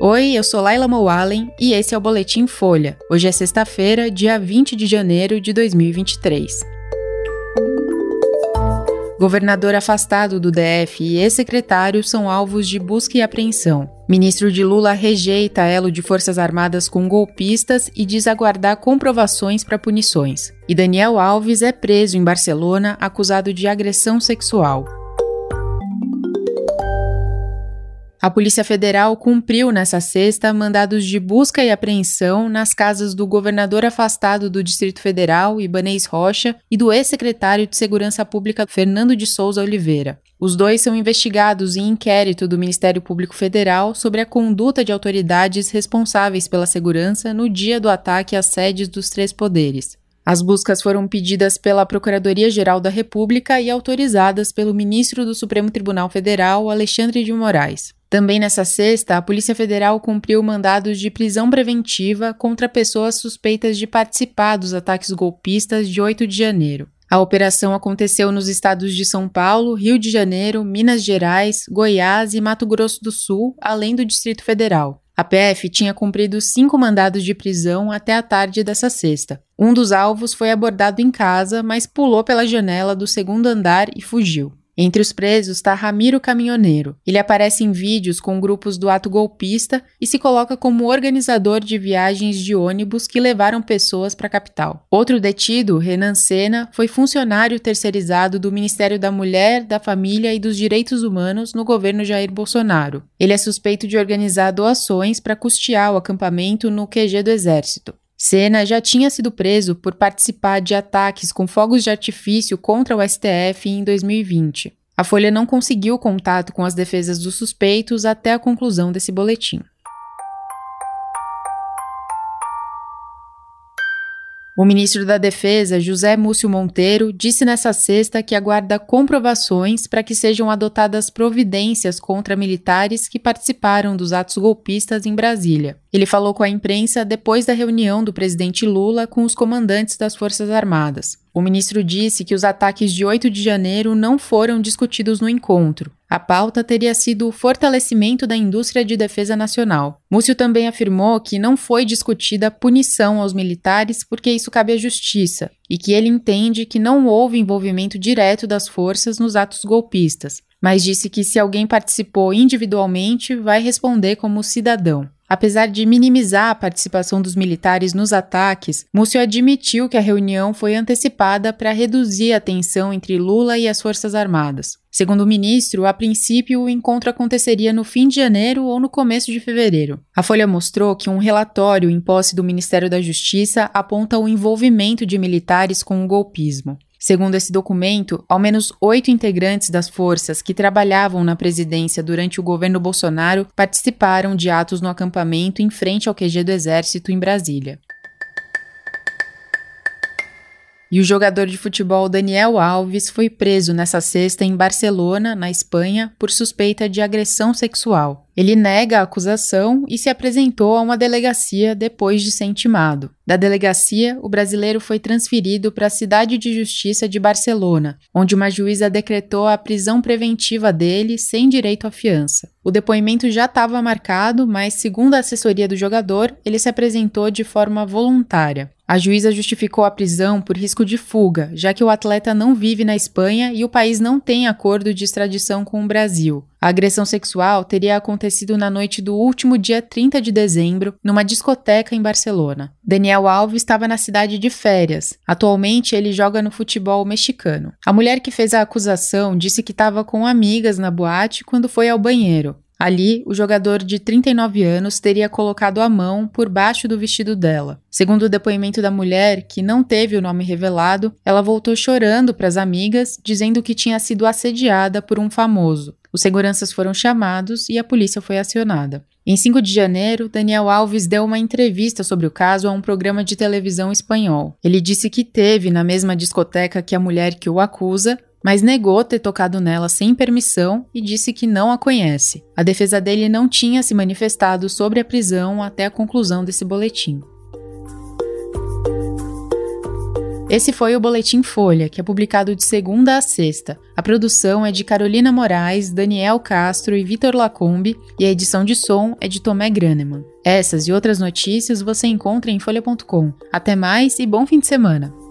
Oi, eu sou Laila Moalen e esse é o Boletim Folha. Hoje é sexta-feira, dia 20 de janeiro de 2023. Governador afastado do DF e ex-secretário são alvos de busca e apreensão. Ministro de Lula rejeita elo de Forças Armadas com golpistas e diz aguardar comprovações para punições. E Daniel Alves é preso em Barcelona acusado de agressão sexual. A Polícia Federal cumpriu nessa sexta mandados de busca e apreensão nas casas do governador afastado do Distrito Federal, Ibanez Rocha, e do ex-secretário de Segurança Pública, Fernando de Souza Oliveira. Os dois são investigados em inquérito do Ministério Público Federal sobre a conduta de autoridades responsáveis pela segurança no dia do ataque às sedes dos três poderes. As buscas foram pedidas pela Procuradoria-Geral da República e autorizadas pelo ministro do Supremo Tribunal Federal, Alexandre de Moraes. Também nessa sexta, a Polícia Federal cumpriu mandados de prisão preventiva contra pessoas suspeitas de participar dos ataques golpistas de 8 de janeiro. A operação aconteceu nos estados de São Paulo, Rio de Janeiro, Minas Gerais, Goiás e Mato Grosso do Sul, além do Distrito Federal. A PF tinha cumprido cinco mandados de prisão até a tarde dessa sexta. Um dos alvos foi abordado em casa, mas pulou pela janela do segundo andar e fugiu. Entre os presos está Ramiro Caminhoneiro. Ele aparece em vídeos com grupos do ato golpista e se coloca como organizador de viagens de ônibus que levaram pessoas para a capital. Outro detido, Renan Sena, foi funcionário terceirizado do Ministério da Mulher, da Família e dos Direitos Humanos no governo Jair Bolsonaro. Ele é suspeito de organizar doações para custear o acampamento no QG do Exército. Senna já tinha sido preso por participar de ataques com fogos de artifício contra o STF em 2020. A Folha não conseguiu contato com as defesas dos suspeitos até a conclusão desse boletim. O ministro da Defesa, José Múcio Monteiro, disse nessa sexta que aguarda comprovações para que sejam adotadas providências contra militares que participaram dos atos golpistas em Brasília. Ele falou com a imprensa depois da reunião do presidente Lula com os comandantes das Forças Armadas. O ministro disse que os ataques de 8 de janeiro não foram discutidos no encontro. A pauta teria sido o fortalecimento da indústria de defesa nacional. Múcio também afirmou que não foi discutida punição aos militares porque isso cabe à justiça e que ele entende que não houve envolvimento direto das forças nos atos golpistas, mas disse que se alguém participou individualmente, vai responder como cidadão. Apesar de minimizar a participação dos militares nos ataques, Múcio admitiu que a reunião foi antecipada para reduzir a tensão entre Lula e as Forças Armadas. Segundo o ministro, a princípio o encontro aconteceria no fim de janeiro ou no começo de fevereiro. A Folha mostrou que um relatório em posse do Ministério da Justiça aponta o envolvimento de militares com o golpismo. Segundo esse documento, ao menos oito integrantes das forças que trabalhavam na presidência durante o governo Bolsonaro participaram de atos no acampamento em frente ao QG do Exército em Brasília. E o jogador de futebol Daniel Alves foi preso nessa sexta em Barcelona, na Espanha, por suspeita de agressão sexual. Ele nega a acusação e se apresentou a uma delegacia depois de ser intimado. Da delegacia, o brasileiro foi transferido para a Cidade de Justiça de Barcelona, onde uma juíza decretou a prisão preventiva dele sem direito à fiança. O depoimento já estava marcado, mas, segundo a assessoria do jogador, ele se apresentou de forma voluntária. A juíza justificou a prisão por risco de fuga, já que o atleta não vive na Espanha e o país não tem acordo de extradição com o Brasil. A agressão sexual teria acontecido na noite do último dia 30 de dezembro, numa discoteca em Barcelona. Daniel Alves estava na cidade de férias. Atualmente, ele joga no futebol mexicano. A mulher que fez a acusação disse que estava com amigas na boate quando foi ao banheiro. Ali, o jogador de 39 anos teria colocado a mão por baixo do vestido dela. Segundo o depoimento da mulher, que não teve o nome revelado, ela voltou chorando para as amigas, dizendo que tinha sido assediada por um famoso. Os seguranças foram chamados e a polícia foi acionada. Em 5 de janeiro, Daniel Alves deu uma entrevista sobre o caso a um programa de televisão espanhol. Ele disse que teve na mesma discoteca que a mulher que o acusa, mas negou ter tocado nela sem permissão e disse que não a conhece. A defesa dele não tinha se manifestado sobre a prisão até a conclusão desse boletim. Esse foi o Boletim Folha, que é publicado de segunda a sexta. A produção é de Carolina Moraes, Daniel Castro e Vitor Lacombe, e a edição de som é de Tomé Graneman. Essas e outras notícias você encontra em folha.com. Até mais e bom fim de semana!